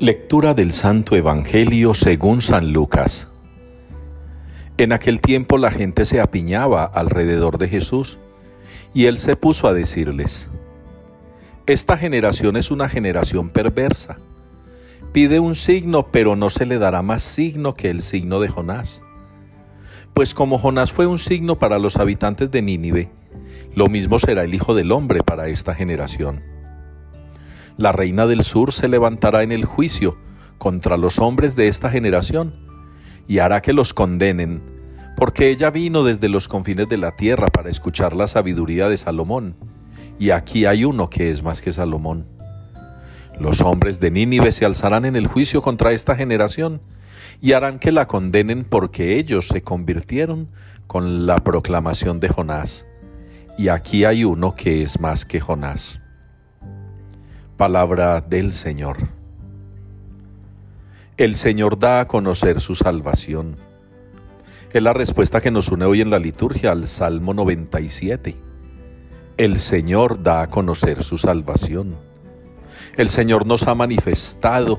Lectura del Santo Evangelio según San Lucas. En aquel tiempo la gente se apiñaba alrededor de Jesús y él se puso a decirles, Esta generación es una generación perversa. Pide un signo, pero no se le dará más signo que el signo de Jonás. Pues como Jonás fue un signo para los habitantes de Nínive, lo mismo será el Hijo del Hombre para esta generación. La reina del sur se levantará en el juicio contra los hombres de esta generación y hará que los condenen, porque ella vino desde los confines de la tierra para escuchar la sabiduría de Salomón, y aquí hay uno que es más que Salomón. Los hombres de Nínive se alzarán en el juicio contra esta generación y harán que la condenen porque ellos se convirtieron con la proclamación de Jonás. Y aquí hay uno que es más que Jonás. Palabra del Señor. El Señor da a conocer su salvación. Es la respuesta que nos une hoy en la liturgia al Salmo 97. El Señor da a conocer su salvación. El Señor nos ha manifestado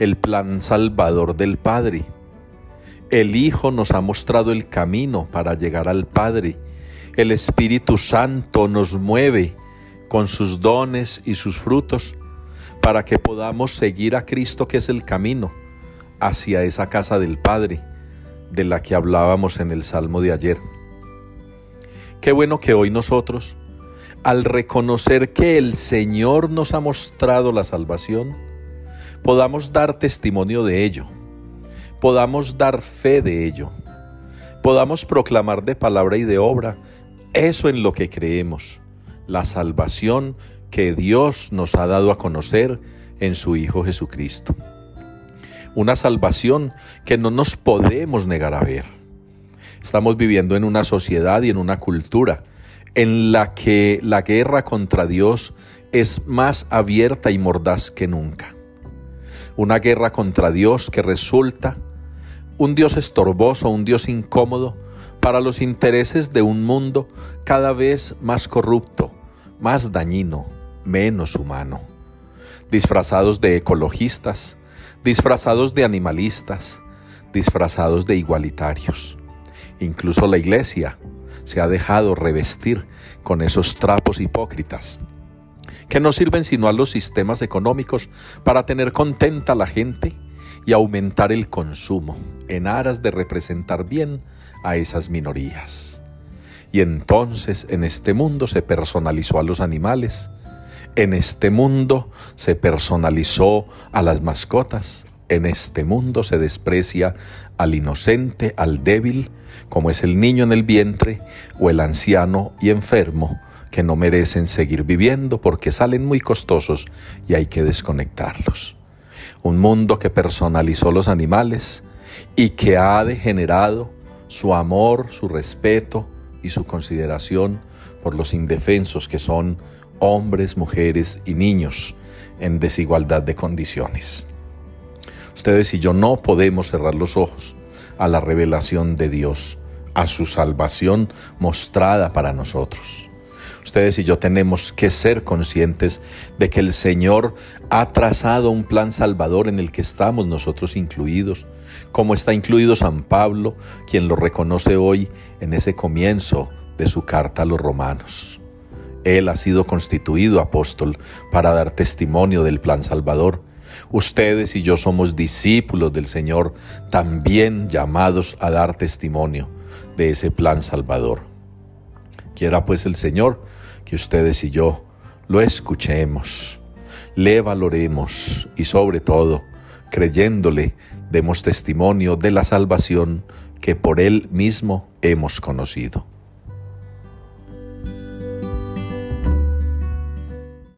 el plan salvador del Padre. El Hijo nos ha mostrado el camino para llegar al Padre. El Espíritu Santo nos mueve con sus dones y sus frutos, para que podamos seguir a Cristo que es el camino hacia esa casa del Padre, de la que hablábamos en el Salmo de ayer. Qué bueno que hoy nosotros, al reconocer que el Señor nos ha mostrado la salvación, podamos dar testimonio de ello, podamos dar fe de ello, podamos proclamar de palabra y de obra eso en lo que creemos la salvación que Dios nos ha dado a conocer en su Hijo Jesucristo. Una salvación que no nos podemos negar a ver. Estamos viviendo en una sociedad y en una cultura en la que la guerra contra Dios es más abierta y mordaz que nunca. Una guerra contra Dios que resulta un Dios estorboso, un Dios incómodo para los intereses de un mundo cada vez más corrupto, más dañino, menos humano. Disfrazados de ecologistas, disfrazados de animalistas, disfrazados de igualitarios. Incluso la iglesia se ha dejado revestir con esos trapos hipócritas que no sirven sino a los sistemas económicos para tener contenta a la gente y aumentar el consumo en aras de representar bien a esas minorías. Y entonces en este mundo se personalizó a los animales, en este mundo se personalizó a las mascotas, en este mundo se desprecia al inocente, al débil, como es el niño en el vientre o el anciano y enfermo, que no merecen seguir viviendo porque salen muy costosos y hay que desconectarlos. Un mundo que personalizó los animales y que ha degenerado su amor, su respeto, y su consideración por los indefensos que son hombres, mujeres y niños en desigualdad de condiciones. Ustedes y yo no podemos cerrar los ojos a la revelación de Dios, a su salvación mostrada para nosotros. Ustedes y yo tenemos que ser conscientes de que el Señor ha trazado un plan salvador en el que estamos nosotros incluidos, como está incluido San Pablo, quien lo reconoce hoy en ese comienzo de su carta a los romanos. Él ha sido constituido apóstol para dar testimonio del plan salvador. Ustedes y yo somos discípulos del Señor, también llamados a dar testimonio de ese plan salvador. Quiera pues el Señor que ustedes y yo lo escuchemos, le valoremos y sobre todo, creyéndole, demos testimonio de la salvación que por Él mismo hemos conocido.